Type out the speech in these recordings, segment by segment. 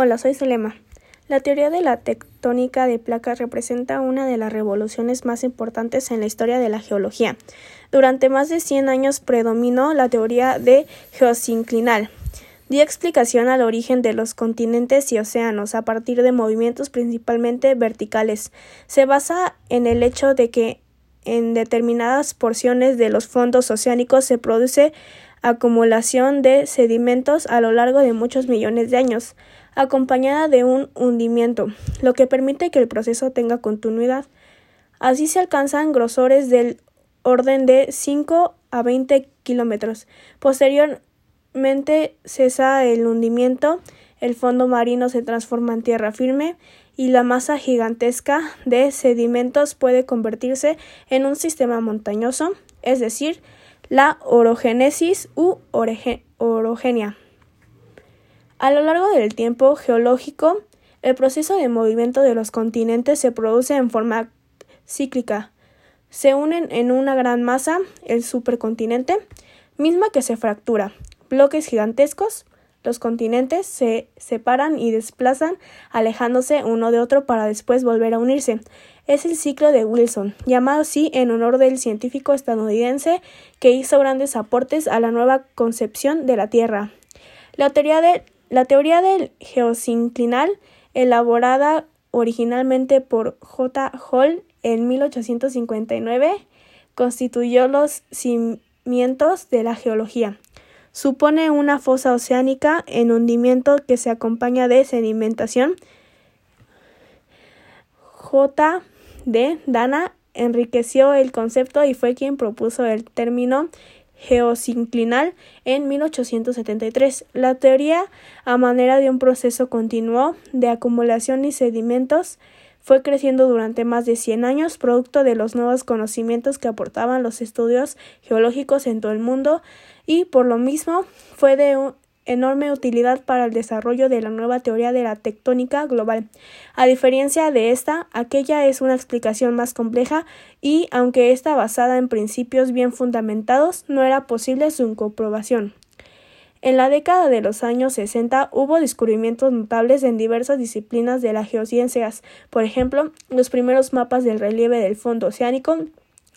Hola, soy Selema. La teoría de la tectónica de placas representa una de las revoluciones más importantes en la historia de la geología. Durante más de 100 años predominó la teoría de geosinclinal. Dio explicación al origen de los continentes y océanos a partir de movimientos principalmente verticales. Se basa en el hecho de que en determinadas porciones de los fondos oceánicos se produce acumulación de sedimentos a lo largo de muchos millones de años, acompañada de un hundimiento, lo que permite que el proceso tenga continuidad. Así se alcanzan grosores del orden de 5 a 20 kilómetros. Posteriormente cesa el hundimiento, el fondo marino se transforma en tierra firme y la masa gigantesca de sedimentos puede convertirse en un sistema montañoso, es decir, la orogénesis u orogenia. A lo largo del tiempo geológico, el proceso de movimiento de los continentes se produce en forma cíclica. Se unen en una gran masa, el supercontinente, misma que se fractura. Bloques gigantescos, los continentes se separan y desplazan, alejándose uno de otro para después volver a unirse es el ciclo de Wilson, llamado así en honor del científico estadounidense que hizo grandes aportes a la nueva concepción de la Tierra. La teoría, de, la teoría del geosinclinal, elaborada originalmente por J. Hall en 1859, constituyó los cimientos de la geología. Supone una fosa oceánica en hundimiento que se acompaña de sedimentación. J de Dana enriqueció el concepto y fue quien propuso el término geosinclinal en 1873. La teoría, a manera de un proceso continuo de acumulación y sedimentos, fue creciendo durante más de 100 años, producto de los nuevos conocimientos que aportaban los estudios geológicos en todo el mundo, y por lo mismo fue de enorme utilidad para el desarrollo de la nueva teoría de la tectónica global. A diferencia de esta, aquella es una explicación más compleja y, aunque está basada en principios bien fundamentados, no era posible su comprobación. En la década de los años 60 hubo descubrimientos notables en diversas disciplinas de las geociencias, por ejemplo, los primeros mapas del relieve del fondo oceánico,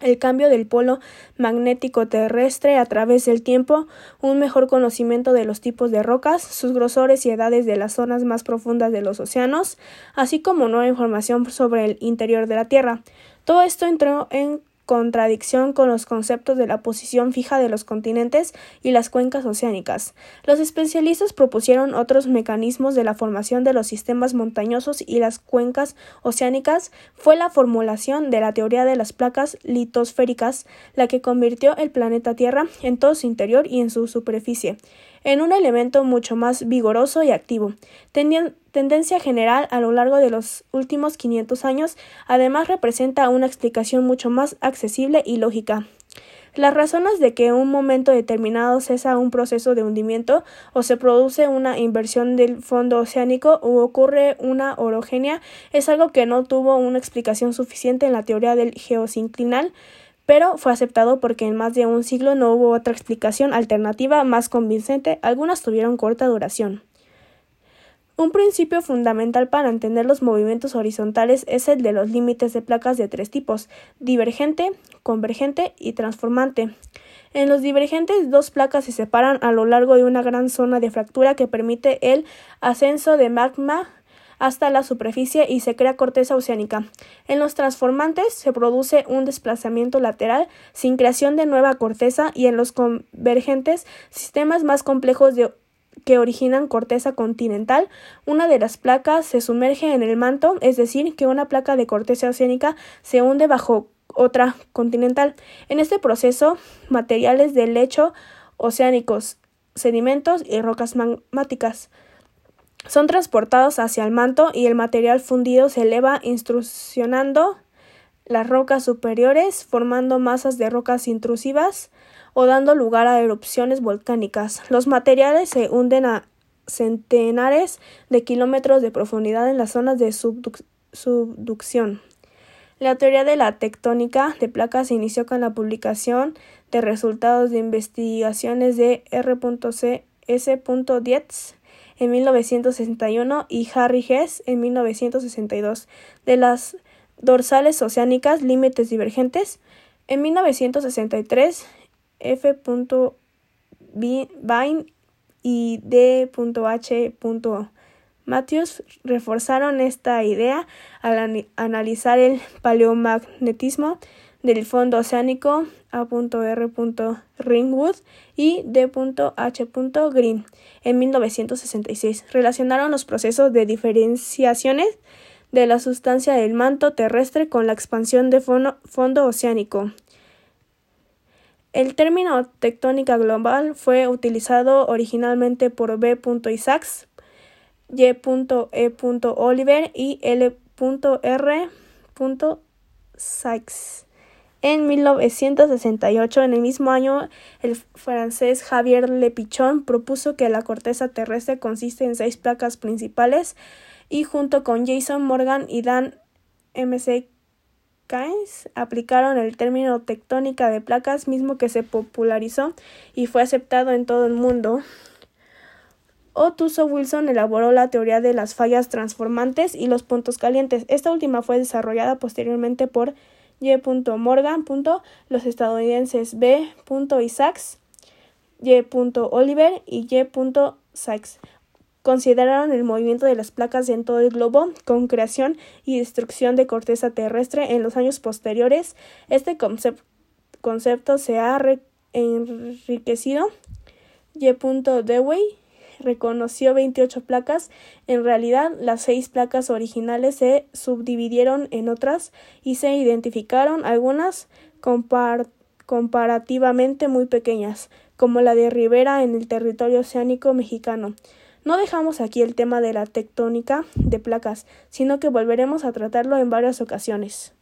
el cambio del polo magnético terrestre a través del tiempo, un mejor conocimiento de los tipos de rocas, sus grosores y edades de las zonas más profundas de los océanos, así como nueva información sobre el interior de la Tierra. Todo esto entró en contradicción con los conceptos de la posición fija de los continentes y las cuencas oceánicas. Los especialistas propusieron otros mecanismos de la formación de los sistemas montañosos y las cuencas oceánicas. Fue la formulación de la teoría de las placas litosféricas la que convirtió el planeta Tierra en todo su interior y en su superficie en un elemento mucho más vigoroso y activo. tendencia general a lo largo de los últimos 500 años, además representa una explicación mucho más accesible y lógica. Las razones de que en un momento determinado cesa un proceso de hundimiento o se produce una inversión del fondo oceánico o ocurre una orogenia es algo que no tuvo una explicación suficiente en la teoría del geosinclinal pero fue aceptado porque en más de un siglo no hubo otra explicación alternativa más convincente, algunas tuvieron corta duración. Un principio fundamental para entender los movimientos horizontales es el de los límites de placas de tres tipos divergente, convergente y transformante. En los divergentes, dos placas se separan a lo largo de una gran zona de fractura que permite el ascenso de magma hasta la superficie y se crea corteza oceánica. En los transformantes se produce un desplazamiento lateral sin creación de nueva corteza y en los convergentes sistemas más complejos que originan corteza continental, una de las placas se sumerge en el manto, es decir, que una placa de corteza oceánica se hunde bajo otra continental. En este proceso, materiales del lecho oceánicos, sedimentos y rocas magmáticas son transportados hacia el manto y el material fundido se eleva instruccionando las rocas superiores, formando masas de rocas intrusivas o dando lugar a erupciones volcánicas. Los materiales se hunden a centenares de kilómetros de profundidad en las zonas de subducción. La teoría de la tectónica de placas se inició con la publicación de resultados de investigaciones de R.C.S. Dietz en 1961 y Harry Hess en 1962. De las dorsales oceánicas, límites divergentes. En 1963, F. Vine y D.H. Matthews reforzaron esta idea al analizar el paleomagnetismo del fondo oceánico A.R. Ringwood y D.H. Green en 1966. Relacionaron los procesos de diferenciaciones de la sustancia del manto terrestre con la expansión de fondo oceánico. El término tectónica global fue utilizado originalmente por B. Isaacs, Y. E. Oliver y L. R. Sykes. En 1968, en el mismo año, el francés Javier Lepichon propuso que la corteza terrestre consiste en seis placas principales y junto con Jason Morgan y Dan M. C. Keynes aplicaron el término tectónica de placas, mismo que se popularizó y fue aceptado en todo el mundo. Otuso Wilson elaboró la teoría de las fallas transformantes y los puntos calientes. Esta última fue desarrollada posteriormente por Y. Morgan. Los estadounidenses B. Isaacs, Y. Oliver y Y. Sykes consideraron el movimiento de las placas en todo el globo con creación y destrucción de corteza terrestre en los años posteriores. Este concepto se ha enriquecido. Y. Dewey reconoció 28 placas. En realidad, las seis placas originales se subdividieron en otras y se identificaron algunas comparativamente muy pequeñas, como la de Rivera en el territorio oceánico mexicano. No dejamos aquí el tema de la tectónica de placas, sino que volveremos a tratarlo en varias ocasiones.